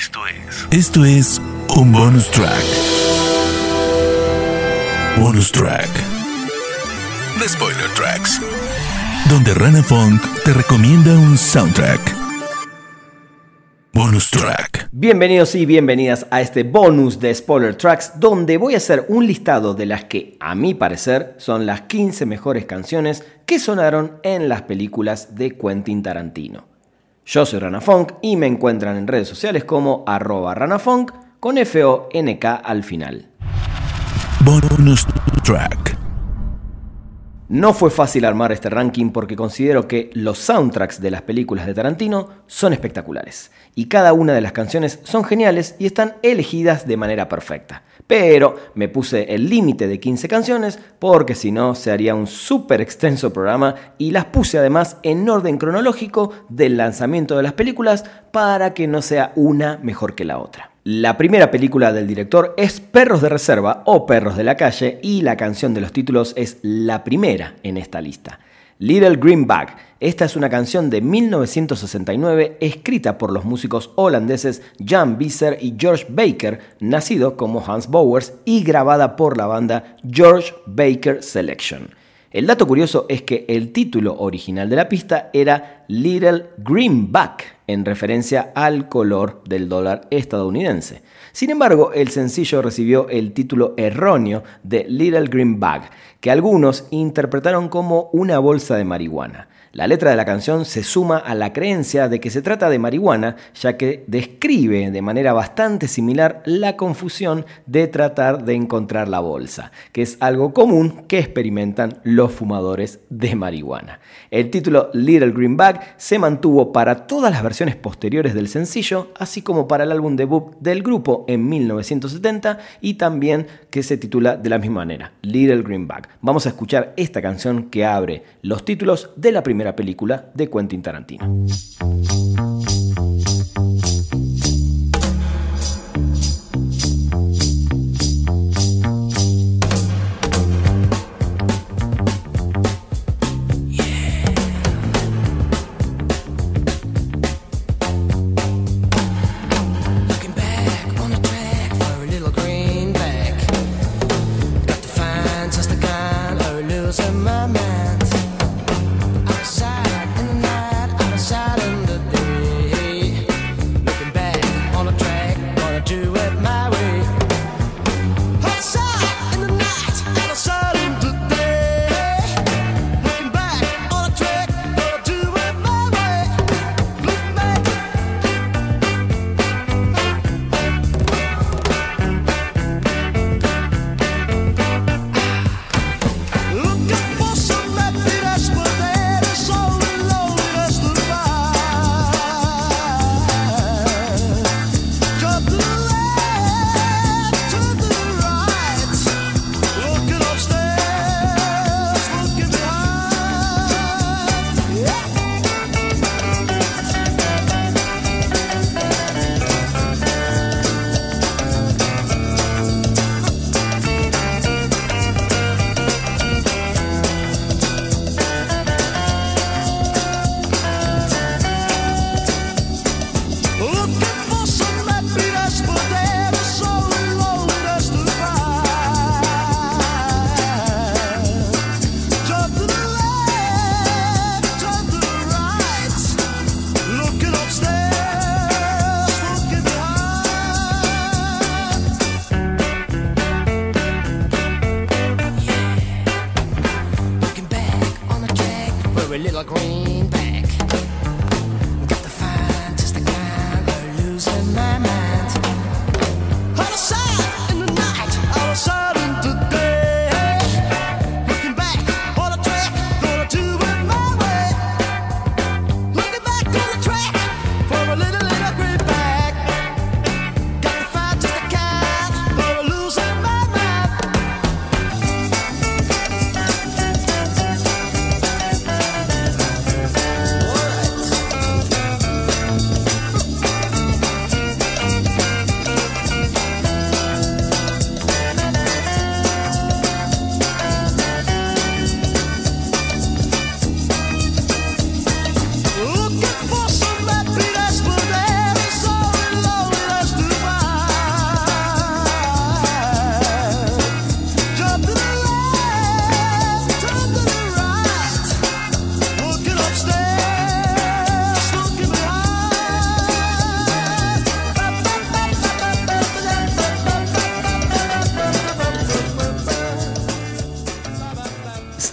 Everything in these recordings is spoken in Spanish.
Esto es. Esto es un bonus track. Bonus track. The Spoiler Tracks. Donde Rana Funk te recomienda un soundtrack. Bonus track. Bienvenidos y bienvenidas a este bonus de Spoiler Tracks, donde voy a hacer un listado de las que, a mi parecer, son las 15 mejores canciones que sonaron en las películas de Quentin Tarantino. Yo soy Rana Funk y me encuentran en redes sociales como arroba ranafunk con F-O-N-K al final. Bonus track. No fue fácil armar este ranking porque considero que los soundtracks de las películas de Tarantino son espectaculares y cada una de las canciones son geniales y están elegidas de manera perfecta. Pero me puse el límite de 15 canciones porque si no se haría un súper extenso programa y las puse además en orden cronológico del lanzamiento de las películas para que no sea una mejor que la otra. La primera película del director es Perros de Reserva o Perros de la Calle y la canción de los títulos es la primera en esta lista. Little Green Bag. Esta es una canción de 1969 escrita por los músicos holandeses Jan Visser y George Baker, nacido como Hans Bowers y grabada por la banda George Baker Selection. El dato curioso es que el título original de la pista era Little Greenback, en referencia al color del dólar estadounidense. Sin embargo, el sencillo recibió el título erróneo de Little Greenback, que algunos interpretaron como una bolsa de marihuana. La letra de la canción se suma a la creencia de que se trata de marihuana, ya que describe de manera bastante similar la confusión de tratar de encontrar la bolsa, que es algo común que experimentan los fumadores de marihuana. El título Little Green Bag se mantuvo para todas las versiones posteriores del sencillo, así como para el álbum debut del grupo en 1970 y también que se titula de la misma manera, Little Green Bag. Vamos a escuchar esta canción que abre los títulos de la primera película de Quentin Tarantino.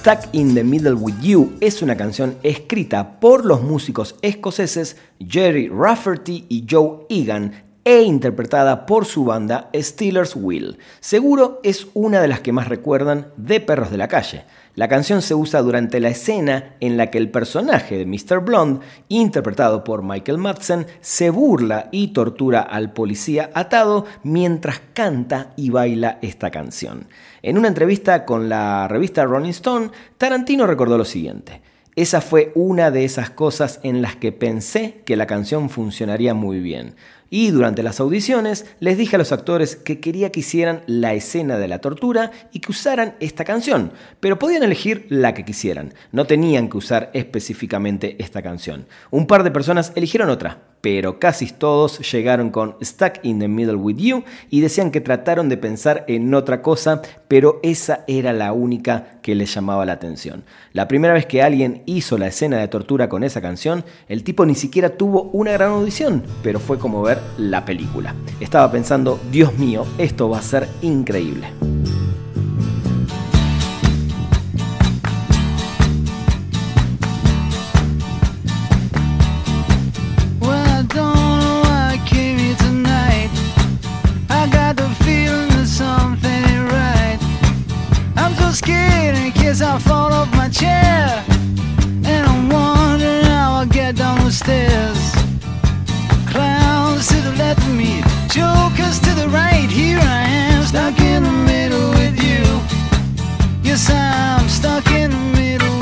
Stuck in the Middle with You es una canción escrita por los músicos escoceses Jerry Rafferty y Joe Egan e interpretada por su banda Steelers Wheel. Seguro es una de las que más recuerdan de Perros de la Calle. La canción se usa durante la escena en la que el personaje de Mr. Blonde, interpretado por Michael Madsen, se burla y tortura al policía atado mientras canta y baila esta canción. En una entrevista con la revista Rolling Stone, Tarantino recordó lo siguiente. Esa fue una de esas cosas en las que pensé que la canción funcionaría muy bien. Y durante las audiciones les dije a los actores que quería que hicieran la escena de la tortura y que usaran esta canción, pero podían elegir la que quisieran, no tenían que usar específicamente esta canción. Un par de personas eligieron otra, pero casi todos llegaron con Stuck in the Middle with You y decían que trataron de pensar en otra cosa, pero esa era la única que les llamaba la atención. La primera vez que alguien hizo la escena de tortura con esa canción, el tipo ni siquiera tuvo una gran audición, pero fue como ver la película. Estaba pensando, Dios mío, esto va a ser increíble. Stairs. Clowns to the left of me, jokers to the right. Here I am, stuck in the middle with you. Yes, I'm stuck in the middle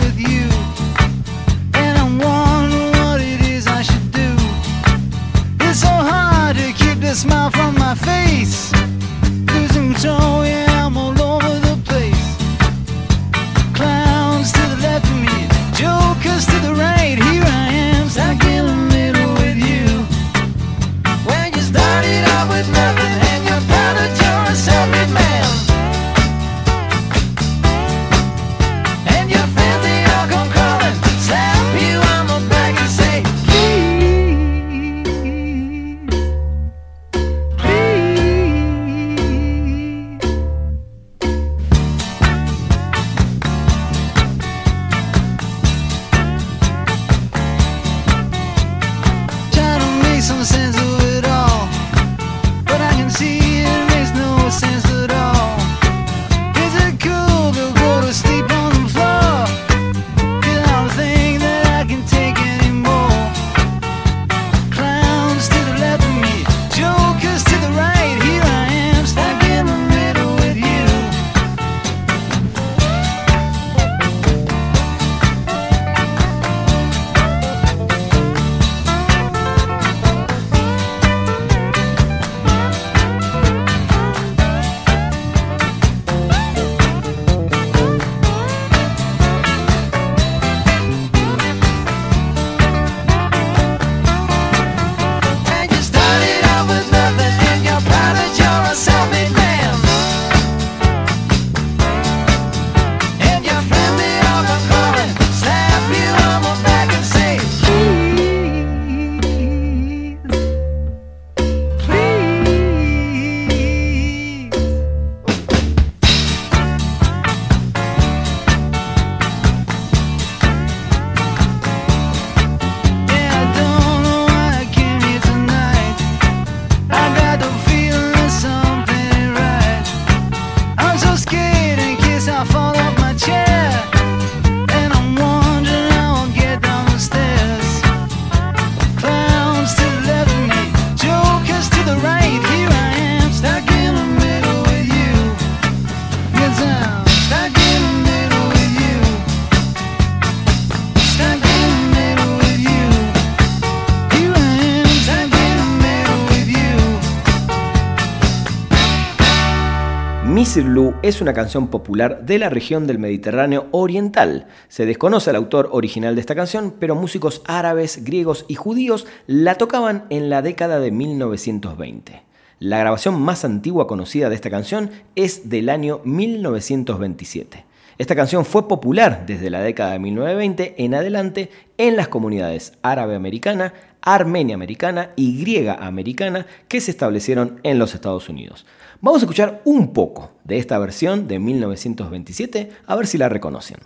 Es una canción popular de la región del Mediterráneo Oriental. Se desconoce el autor original de esta canción, pero músicos árabes, griegos y judíos la tocaban en la década de 1920. La grabación más antigua conocida de esta canción es del año 1927. Esta canción fue popular desde la década de 1920 en adelante en las comunidades árabe americana, armenia americana y griega americana que se establecieron en los Estados Unidos. Vamos a escuchar un poco de esta versión de 1927 a ver si la reconocen.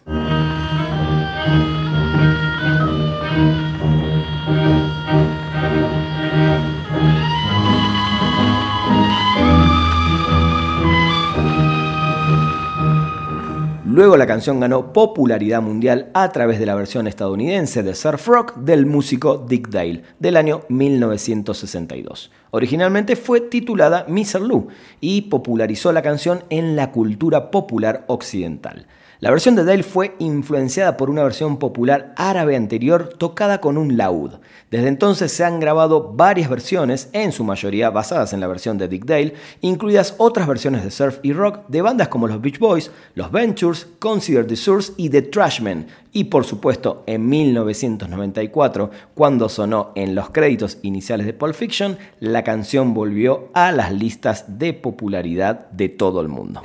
Luego la canción ganó popularidad mundial a través de la versión estadounidense de Surf Rock del músico Dick Dale del año 1962. Originalmente fue titulada Mr. Lou y popularizó la canción en la cultura popular occidental. La versión de Dale fue influenciada por una versión popular árabe anterior tocada con un laúd. Desde entonces se han grabado varias versiones, en su mayoría basadas en la versión de Dick Dale, incluidas otras versiones de surf y rock de bandas como los Beach Boys, los Ventures, Consider the Source y The Trashmen. Y por supuesto, en 1994, cuando sonó en los créditos iniciales de Pulp Fiction, la canción volvió a las listas de popularidad de todo el mundo.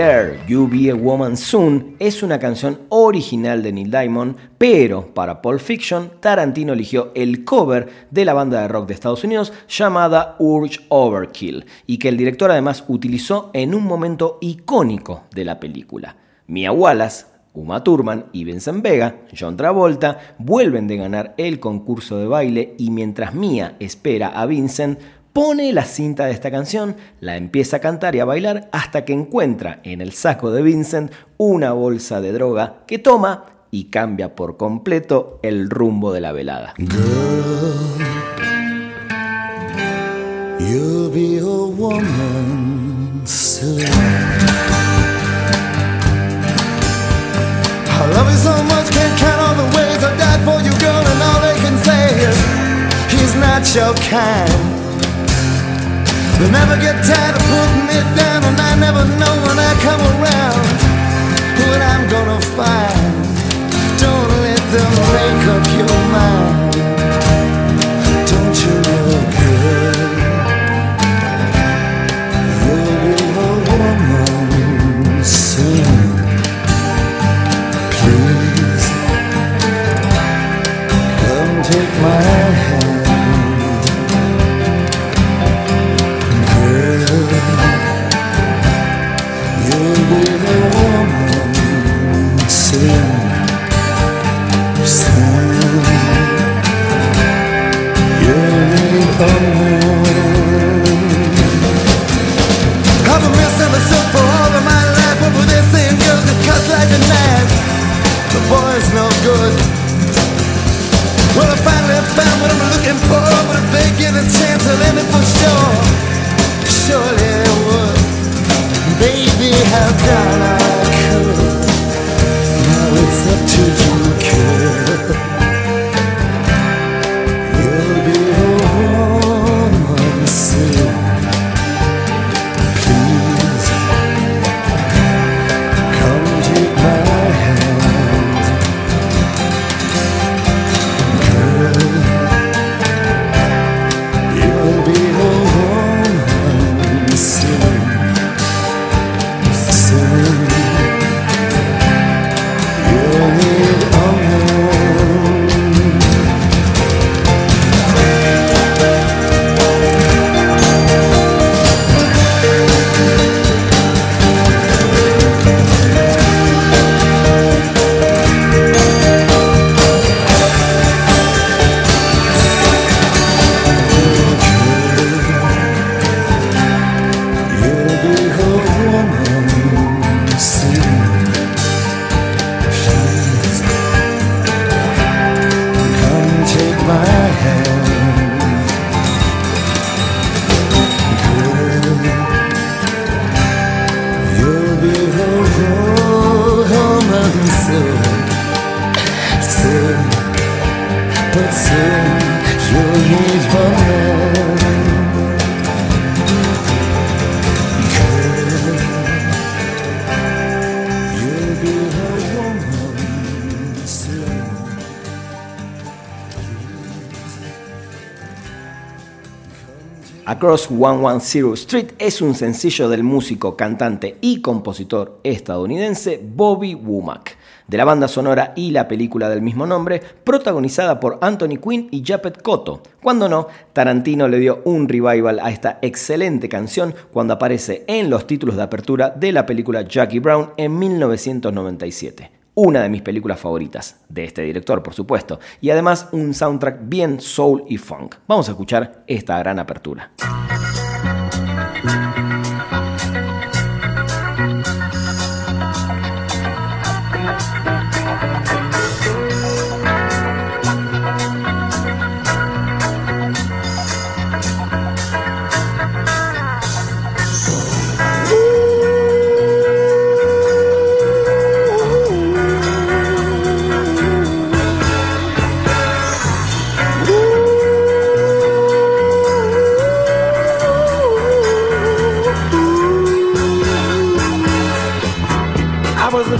Girl, You Be a Woman Soon es una canción original de Neil Diamond, pero para Pulp Fiction, Tarantino eligió el cover de la banda de rock de Estados Unidos llamada Urge Overkill, y que el director además utilizó en un momento icónico de la película. Mia Wallace, Uma Thurman y Vincent Vega, John Travolta, vuelven de ganar el concurso de baile y mientras Mia espera a Vincent, pone la cinta de esta canción, la empieza a cantar y a bailar hasta que encuentra en el saco de Vincent una bolsa de droga que toma y cambia por completo el rumbo de la velada. You'll be a woman soon. I love you so much, can't count all the ways I died for you, girl, and all they can say is he's not your kind. They never get tired of putting me down, and I never know when I come around Across 110 Street es un sencillo del músico, cantante y compositor estadounidense Bobby Womack, de la banda sonora y la película del mismo nombre, protagonizada por Anthony Quinn y Japet Koto. Cuando no, Tarantino le dio un revival a esta excelente canción cuando aparece en los títulos de apertura de la película Jackie Brown en 1997 una de mis películas favoritas, de este director por supuesto, y además un soundtrack bien soul y funk. Vamos a escuchar esta gran apertura.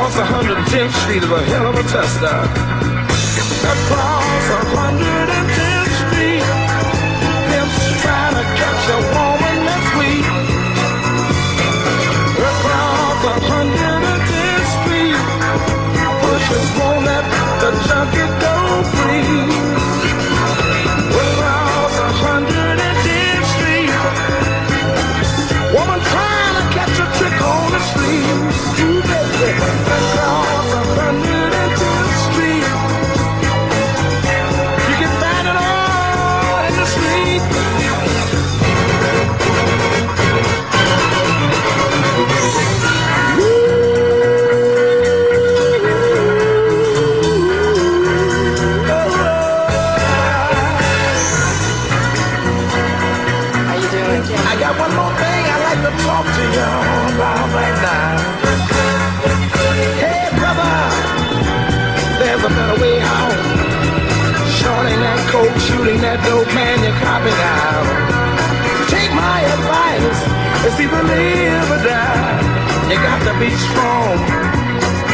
Across 110th Street is a hell of a tester. Across 110th Street, pimps trying to catch a woman that's weak. Across 110th Street, pushers won't let the junkie go free. Across 110th Street, woman trying to catch a trick on the street. 我们。Be strong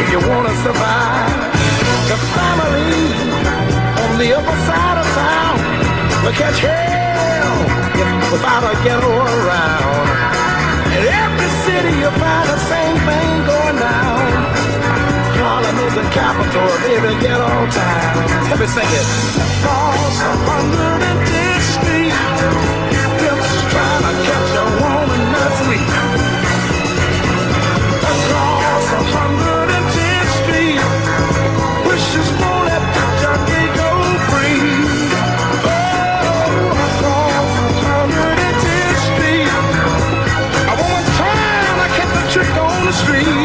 if you wanna survive. The family on the upper side of town will catch hell without a ghetto around. In every city you find the same thing going down. Harlem is the capital of get on time. Let me sing it. Across 110th street.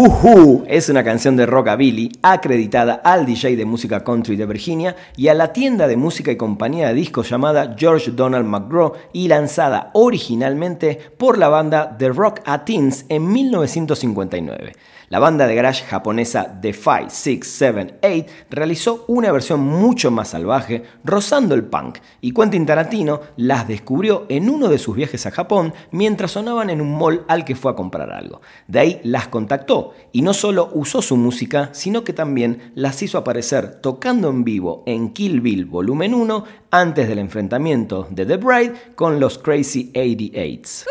Woohoo es una canción de rockabilly acreditada al DJ de música country de Virginia y a la tienda de música y compañía de discos llamada George Donald McGraw y lanzada originalmente por la banda The Rock Teens en 1959. La banda de garage japonesa The 5, 6, 7, 8 realizó una versión mucho más salvaje, rozando el punk, y Quentin Tarantino las descubrió en uno de sus viajes a Japón mientras sonaban en un mall al que fue a comprar algo. De ahí las contactó y no solo usó su música, sino que también las hizo aparecer tocando en vivo en Kill Bill Volumen 1 antes del enfrentamiento de The Bride con los Crazy 88s.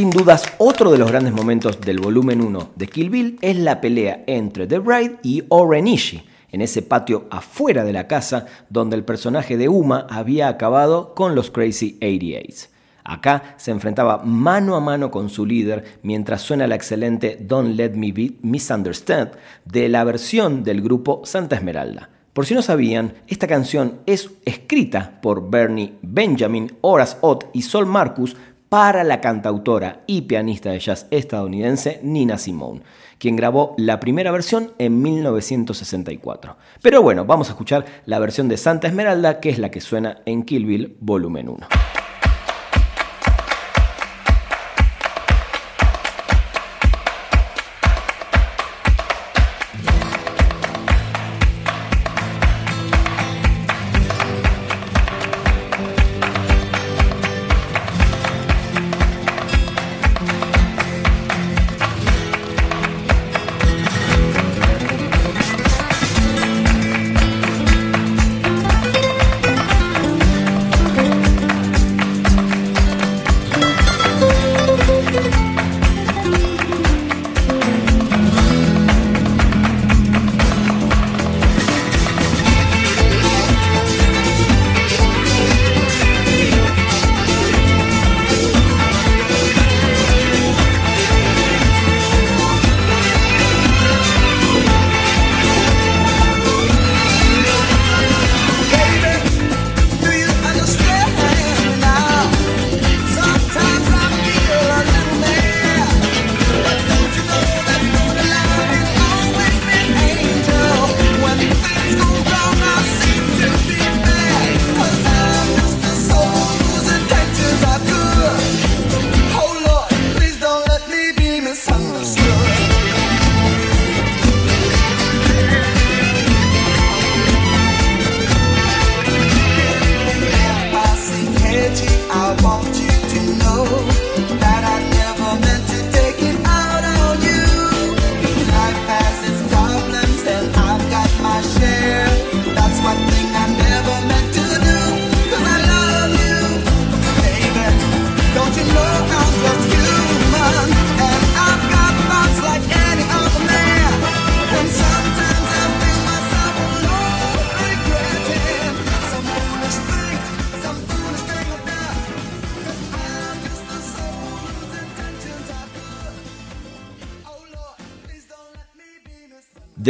Sin dudas, otro de los grandes momentos del volumen 1 de Kill Bill es la pelea entre The Bride y Oren Ishii, en ese patio afuera de la casa donde el personaje de Uma había acabado con los Crazy 88s. Acá se enfrentaba mano a mano con su líder mientras suena la excelente Don't Let Me Be Misunderstood de la versión del grupo Santa Esmeralda. Por si no sabían, esta canción es escrita por Bernie Benjamin, Horace Ott y Sol Marcus para la cantautora y pianista de jazz estadounidense Nina Simone, quien grabó la primera versión en 1964. Pero bueno, vamos a escuchar la versión de Santa Esmeralda, que es la que suena en Kill Bill Volumen 1.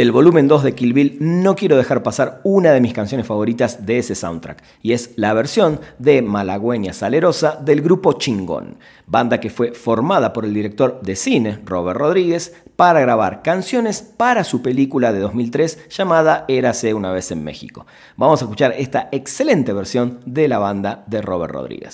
Del volumen 2 de Kill Bill no quiero dejar pasar una de mis canciones favoritas de ese soundtrack, y es la versión de Malagüeña Salerosa del grupo Chingón, banda que fue formada por el director de cine, Robert Rodríguez, para grabar canciones para su película de 2003 llamada Érase una vez en México. Vamos a escuchar esta excelente versión de la banda de Robert Rodríguez.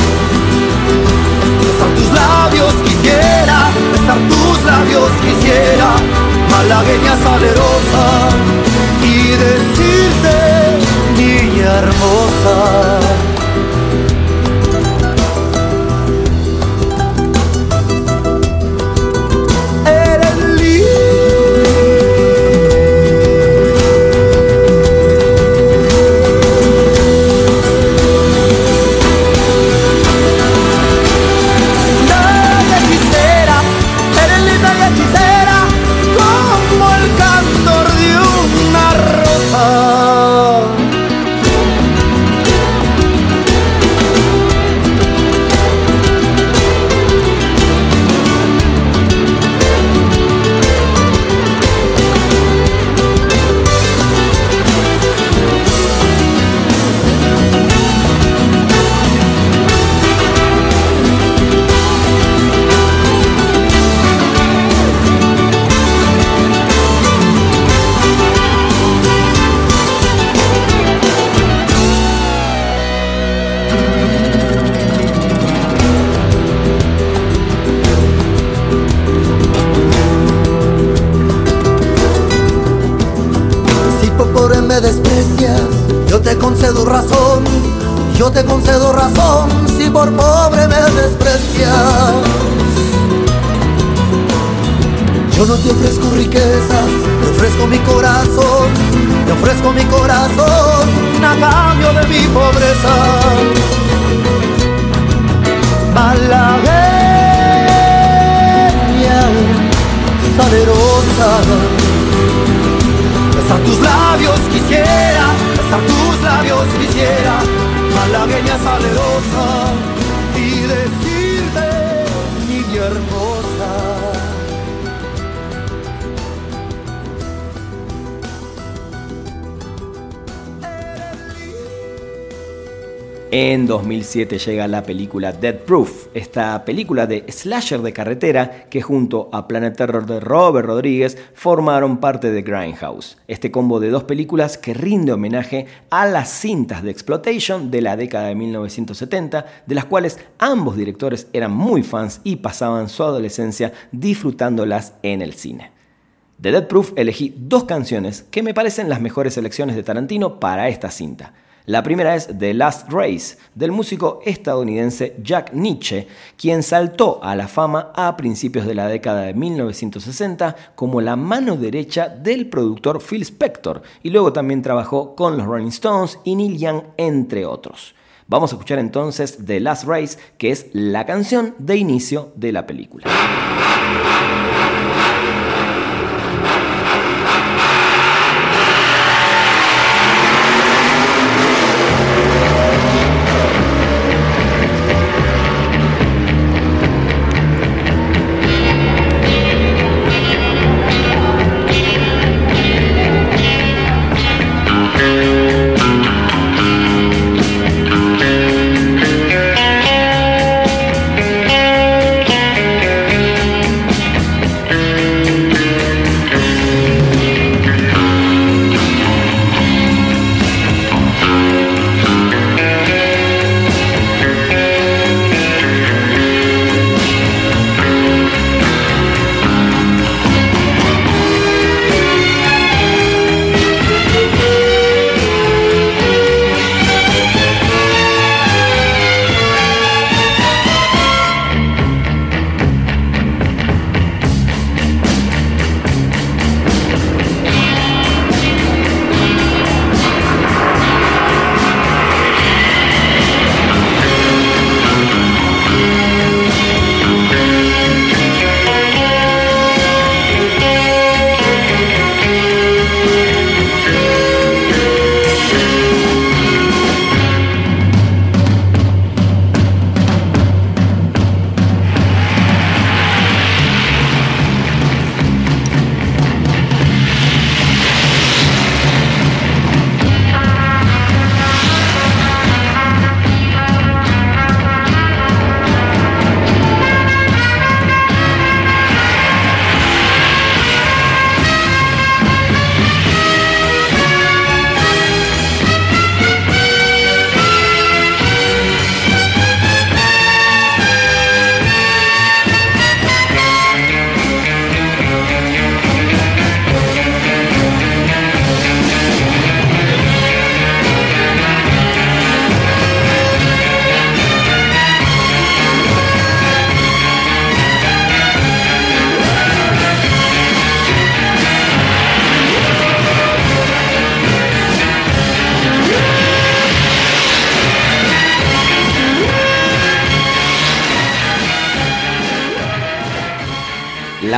Labios quisiera, besar tus labios quisiera, malagueña salerosa, y decirte, niña hermosa. Yo no te ofrezco riquezas, te ofrezco mi corazón. Te ofrezco mi corazón a cambio de mi pobreza. Malagueña, salerosa. Besar tus labios quisiera, besar tus labios quisiera, malagueña salerosa, hermosa. En 2007 llega la película Dead Proof, esta película de slasher de carretera que junto a Planet Terror de Robert Rodríguez formaron parte de Grindhouse, este combo de dos películas que rinde homenaje a las cintas de exploitation de la década de 1970, de las cuales ambos directores eran muy fans y pasaban su adolescencia disfrutándolas en el cine. De Dead Proof elegí dos canciones que me parecen las mejores selecciones de Tarantino para esta cinta. La primera es The Last Race, del músico estadounidense Jack Nietzsche, quien saltó a la fama a principios de la década de 1960 como la mano derecha del productor Phil Spector, y luego también trabajó con los Rolling Stones y Neil Young, entre otros. Vamos a escuchar entonces The Last Race, que es la canción de inicio de la película.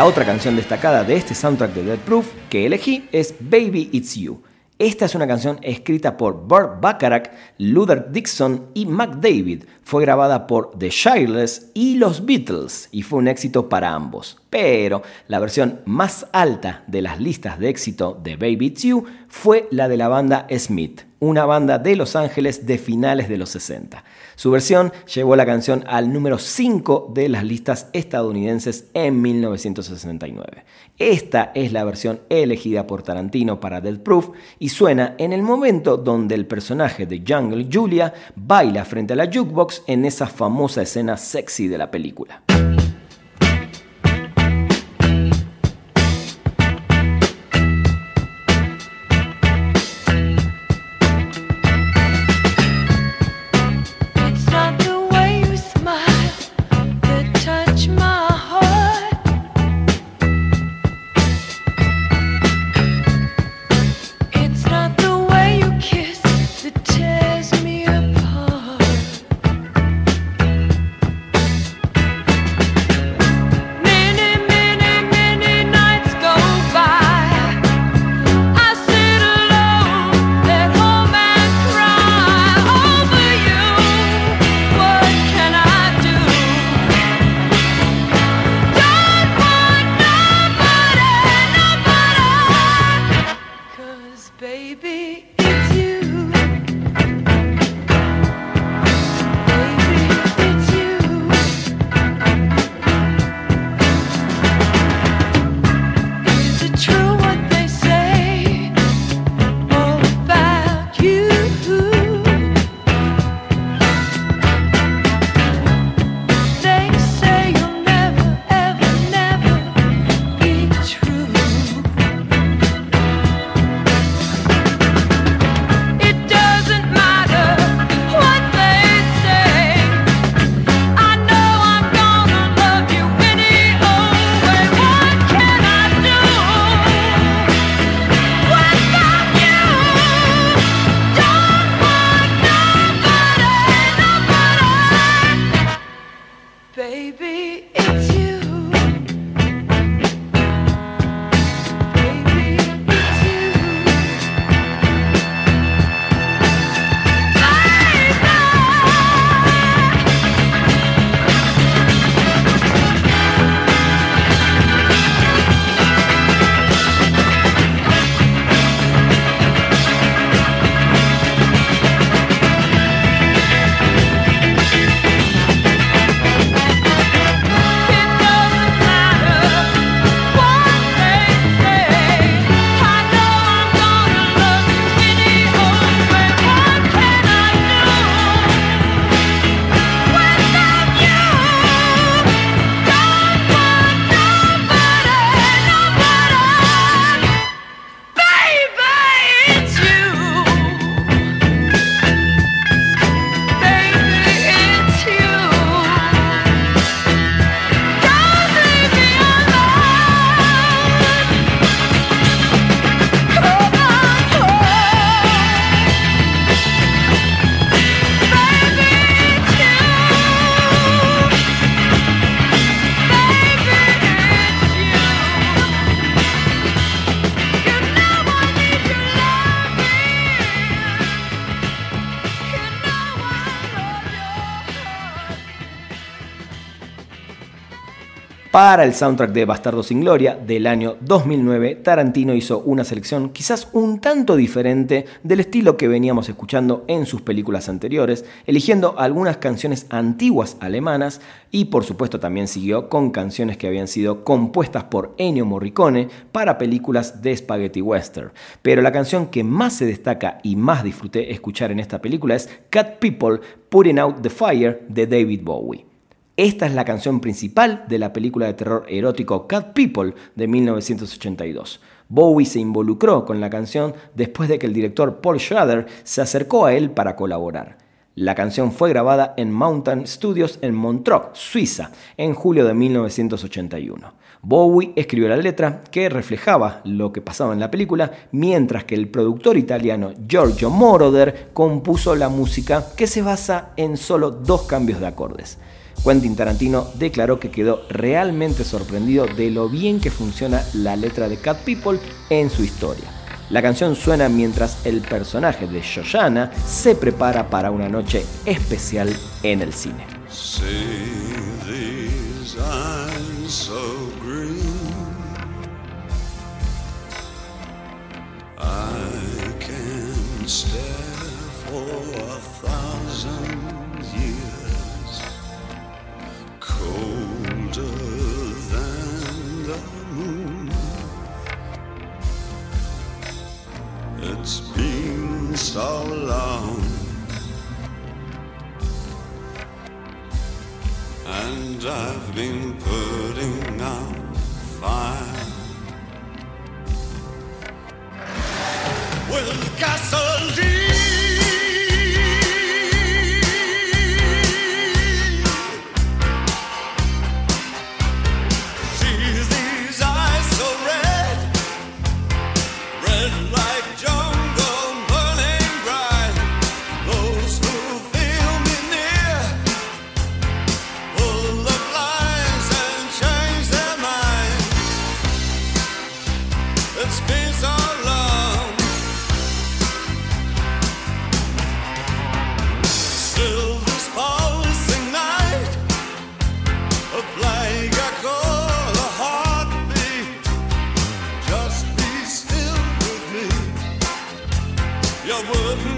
La otra canción destacada de este soundtrack de Dead Proof que elegí es Baby It's You. Esta es una canción escrita por Burt Bacharach, Luther Dixon y McDavid. Fue grabada por The Shireless y los Beatles y fue un éxito para ambos. Pero la versión más alta de las listas de éxito de Baby You fue la de la banda Smith, una banda de Los Ángeles de finales de los 60. Su versión llevó la canción al número 5 de las listas estadounidenses en 1969. Esta es la versión elegida por Tarantino para Dead Proof y suena en el momento donde el personaje de Jungle Julia baila frente a la jukebox en esa famosa escena sexy de la película. Para el soundtrack de Bastardo sin Gloria del año 2009, Tarantino hizo una selección quizás un tanto diferente del estilo que veníamos escuchando en sus películas anteriores, eligiendo algunas canciones antiguas alemanas y por supuesto también siguió con canciones que habían sido compuestas por Ennio Morricone para películas de spaghetti western. Pero la canción que más se destaca y más disfruté escuchar en esta película es Cat People Putting Out the Fire de David Bowie. Esta es la canción principal de la película de terror erótico Cat People de 1982. Bowie se involucró con la canción después de que el director Paul Schrader se acercó a él para colaborar. La canción fue grabada en Mountain Studios en Montreux, Suiza, en julio de 1981. Bowie escribió la letra que reflejaba lo que pasaba en la película, mientras que el productor italiano Giorgio Moroder compuso la música que se basa en solo dos cambios de acordes. Quentin Tarantino declaró que quedó realmente sorprendido de lo bien que funciona la letra de Cat People en su historia. La canción suena mientras el personaje de Shoshana se prepara para una noche especial en el cine. So long. and I've been putting out fire with gasoline. You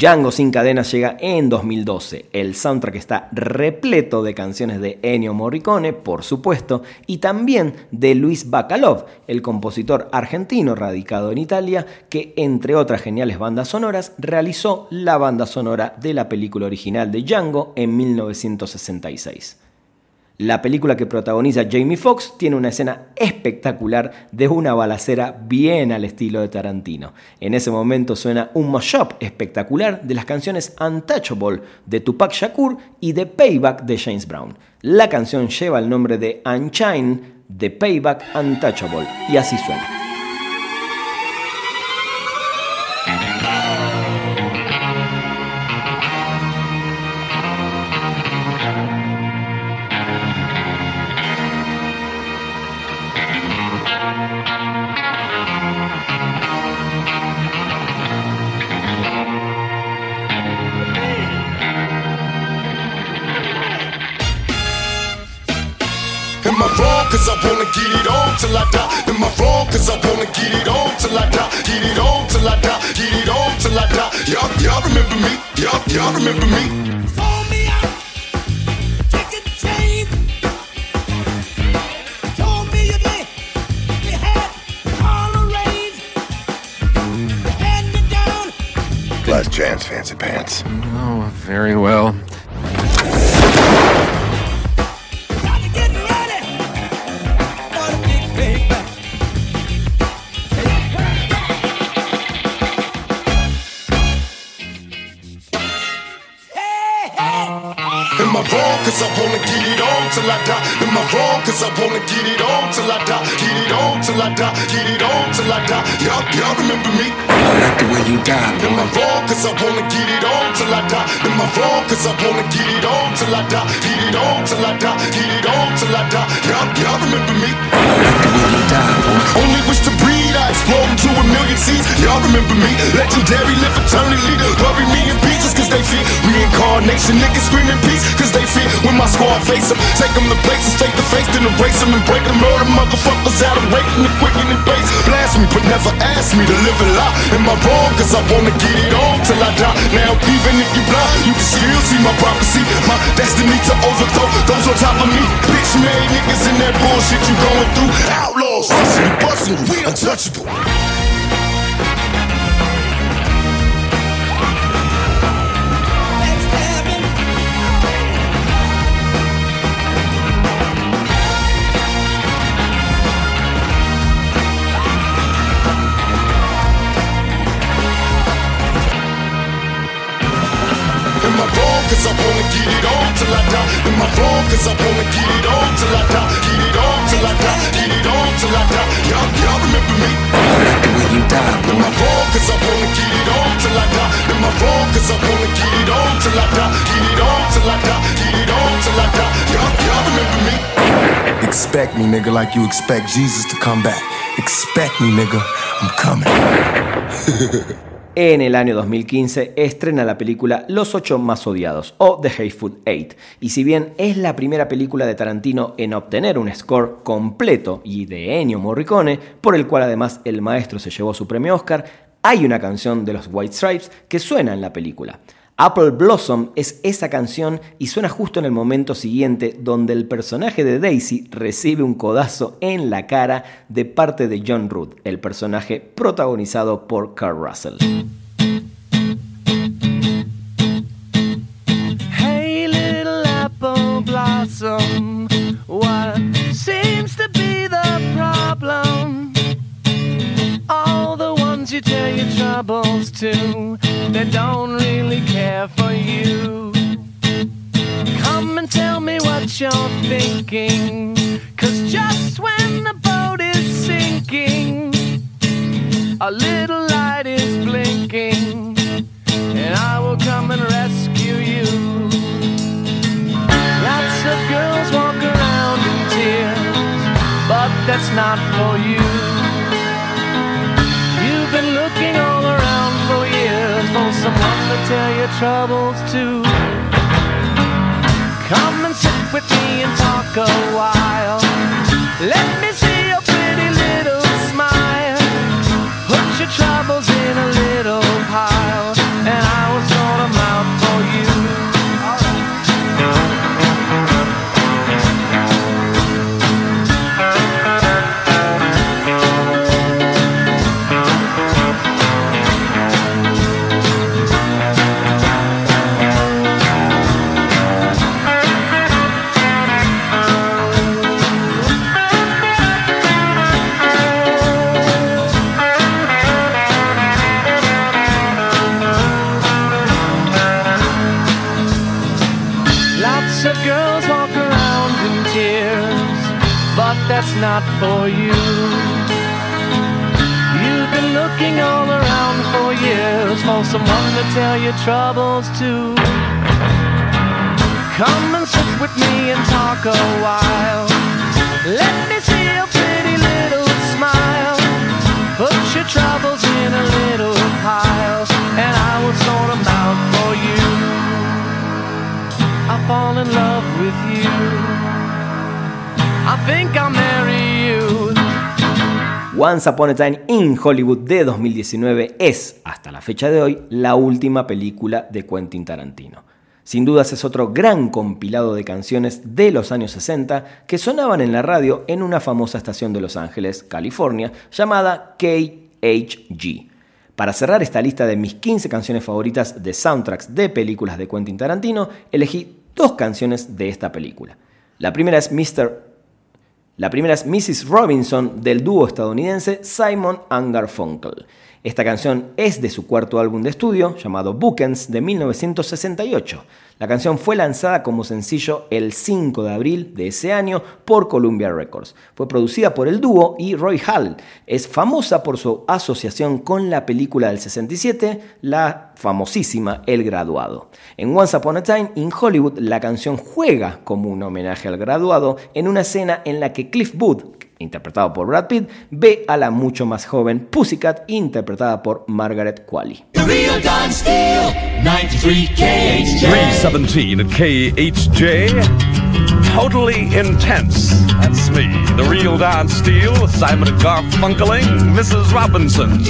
Django sin cadenas llega en 2012. El soundtrack está repleto de canciones de Ennio Morricone, por supuesto, y también de Luis Bacalov, el compositor argentino radicado en Italia, que entre otras geniales bandas sonoras realizó la banda sonora de la película original de Django en 1966. La película que protagoniza Jamie Foxx tiene una escena espectacular de una balacera bien al estilo de Tarantino. En ese momento suena un mashup espectacular de las canciones Untouchable de Tupac Shakur y de Payback de James Brown. La canción lleva el nombre de Unchained de Payback Untouchable y así suena. Till I die? Am I wrong cause I wanna get it on till I die? Get it on till I die, get it on till I die. Y'all, y'all remember me? Y'all, y'all remember me? Phone me out, chicken chain. Told me you did, you had all arranged. You me down. Last chance, fancy pants. Oh, very well. Cause I wanna get it on till I die? Am I wrong cause I wanna get it on till I die? Get it on till I die, get it on till I die. Y'all, y'all remember me? I like the way you die, Am I boy. wrong cause I wanna get it on till I die? Am I wrong cause I wanna get it on till I die? Get it on till I die, get it on till I die. Y'all, y'all remember me? I like the way you die, boy. Only wish to breed, I explode into a million seeds. Y'all remember me? Legendary, live eternally. Bury me in pieces cause they fear reincarnation. Niggas screaming peace cause they fear when my squad face them. Take them to places face to face, then erase them and break them. Murder motherfuckers out of rating the quick and the base. Blast me, but never ask me to live a lie. Am I wrong? Cause I wanna get it on till I die. Now, even if you blind, you can still see my prophecy. My destiny to overthrow those on top of me. Bitch made niggas in that bullshit you going through. Outlaws, rushing and busting, we untouchable. Till I die. Am I wrong? Cause I wanna get it on till I die. Get it on till I die. Get it on till I die. Y'all, y'all remember me? I the way you die, Am I boy. wrong? Cause I wanna get it on till I die. Am I wrong? Cause I wanna get it on till I die. Get it on till I die. Get it on till I die. Y'all, y'all remember me? Expect me, nigga, like you expect Jesus to come back. Expect me, nigga. I'm coming. En el año 2015 estrena la película Los ocho más odiados o The Hateful Eight, y si bien es la primera película de Tarantino en obtener un score completo y de Ennio Morricone, por el cual además el maestro se llevó su premio Oscar, hay una canción de los White Stripes que suena en la película. Apple Blossom es esa canción y suena justo en el momento siguiente donde el personaje de Daisy recibe un codazo en la cara de parte de John Root, el personaje protagonizado por Kurt Russell. You tell your troubles to, they don't really care for you. Come and tell me what you're thinking, cause just when the boat is sinking, a little light is blinking and I will come and rescue you. Lots of girls walk around in tears, but that's not for you. Someone to tell your troubles to. Come and sit with me and talk a while. Let me Once Upon a Time in Hollywood de 2019 es, hasta la fecha de hoy, la última película de Quentin Tarantino. Sin dudas es otro gran compilado de canciones de los años 60 que sonaban en la radio en una famosa estación de Los Ángeles, California, llamada KHG. Para cerrar esta lista de mis 15 canciones favoritas de soundtracks de películas de Quentin Tarantino, elegí dos canciones de esta película. La primera es Mr. La primera es Mrs. Robinson del dúo estadounidense Simon and Garfunkel. Esta canción es de su cuarto álbum de estudio, llamado Bookends, de 1968. La canción fue lanzada como sencillo el 5 de abril de ese año por Columbia Records. Fue producida por el dúo y Roy Hall. Es famosa por su asociación con la película del 67, la famosísima El Graduado. En Once Upon a Time in Hollywood, la canción juega como un homenaje al graduado en una escena en la que Cliff Booth, interpretado por Brad Pitt, ve a la mucho más joven Pussycat, interpretada por Margaret Qualley. The real Don Steele, 93 KHJ. 317 at KHJ. Totally intense. That's me, the real Don Steele, Simon Garfunkeling, Mrs. Robinson.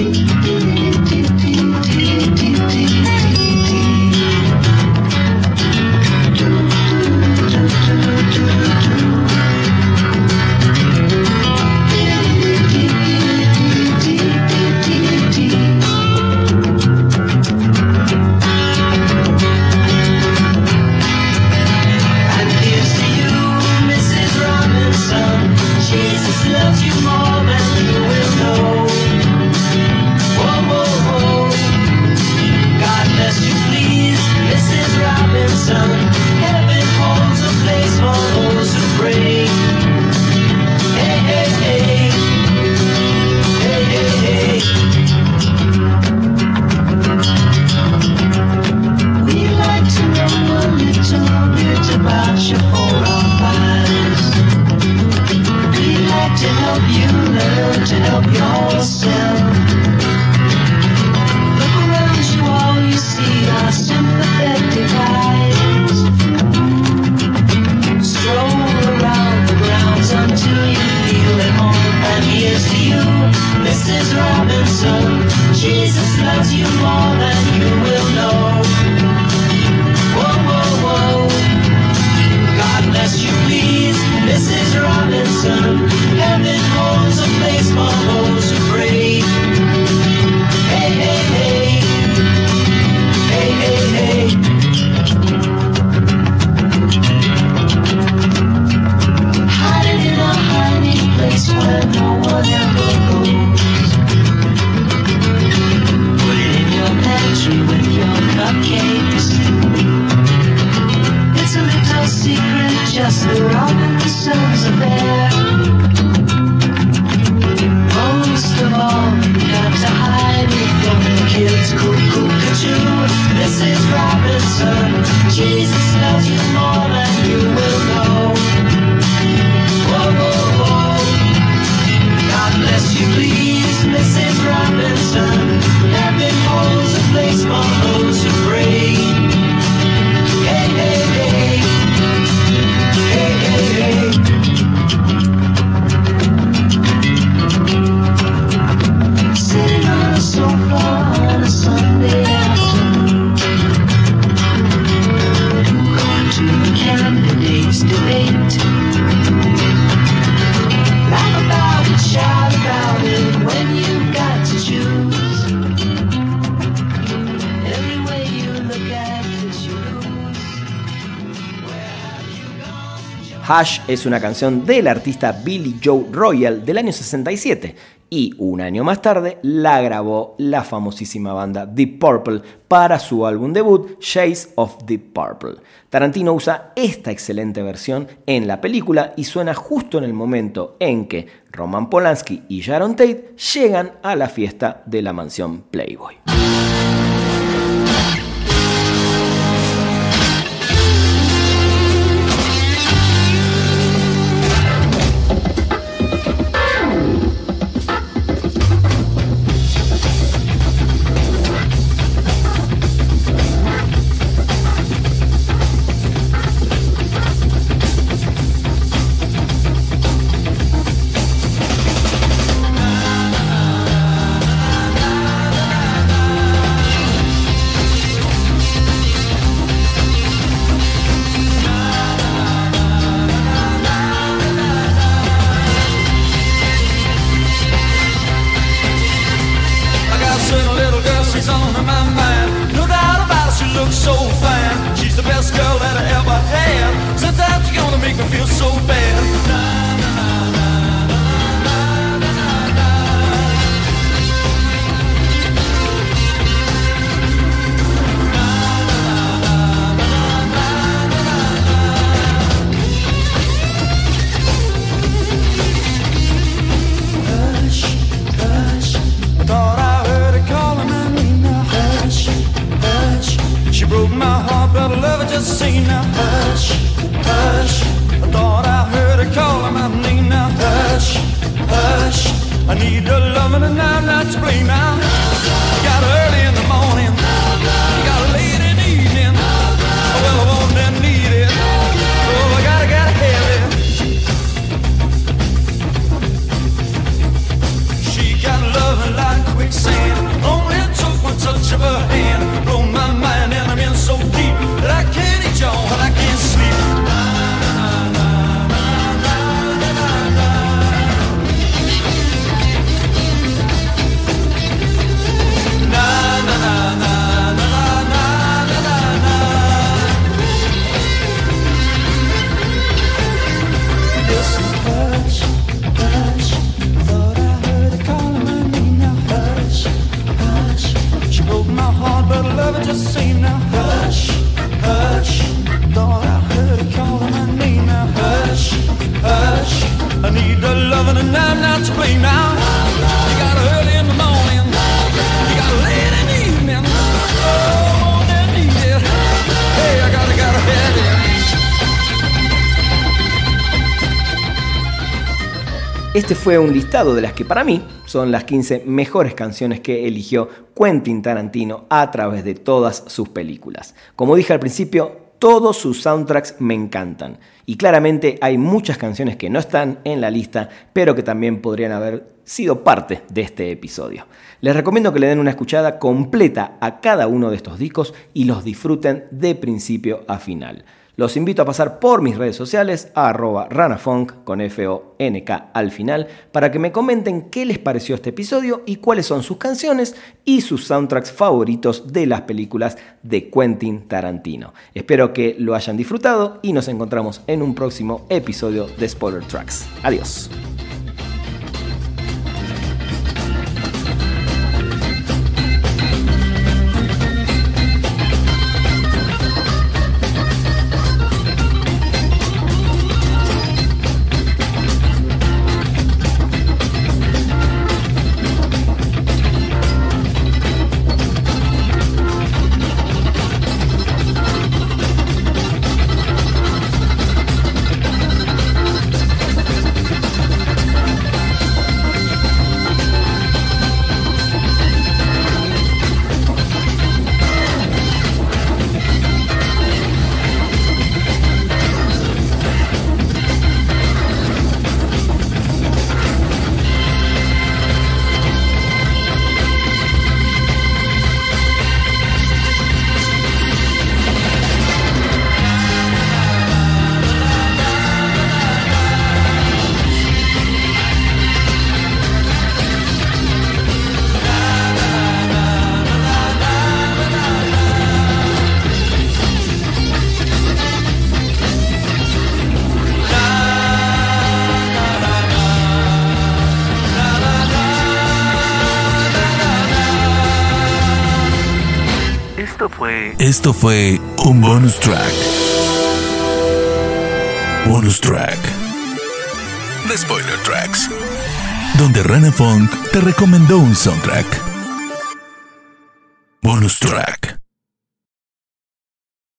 Es una canción del artista Billy Joe Royal del año 67 y un año más tarde la grabó la famosísima banda Deep Purple para su álbum debut Shades of Deep Purple. Tarantino usa esta excelente versión en la película y suena justo en el momento en que Roman Polanski y Sharon Tate llegan a la fiesta de la mansión Playboy. I need your loving and I'm not to blame now. You got early and I'm not to blame now. You got early in the morning. You got late in the evening. Oh. Hey, I have it. Este fue un listado de las que para mí son las 15 mejores canciones que eligió Quentin Tarantino a través de todas sus películas. Como dije al principio, todos sus soundtracks me encantan. Y claramente hay muchas canciones que no están en la lista, pero que también podrían haber sido parte de este episodio. Les recomiendo que le den una escuchada completa a cada uno de estos discos y los disfruten de principio a final. Los invito a pasar por mis redes sociales, a arroba ranafunk con F-O-N-K al final, para que me comenten qué les pareció este episodio y cuáles son sus canciones y sus soundtracks favoritos de las películas de Quentin Tarantino. Espero que lo hayan disfrutado y nos encontramos en un próximo episodio de Spoiler Tracks. Adiós. Esto fue un bonus track. Bonus track. The Spoiler Tracks. Donde Rana Funk te recomendó un soundtrack. Bonus track.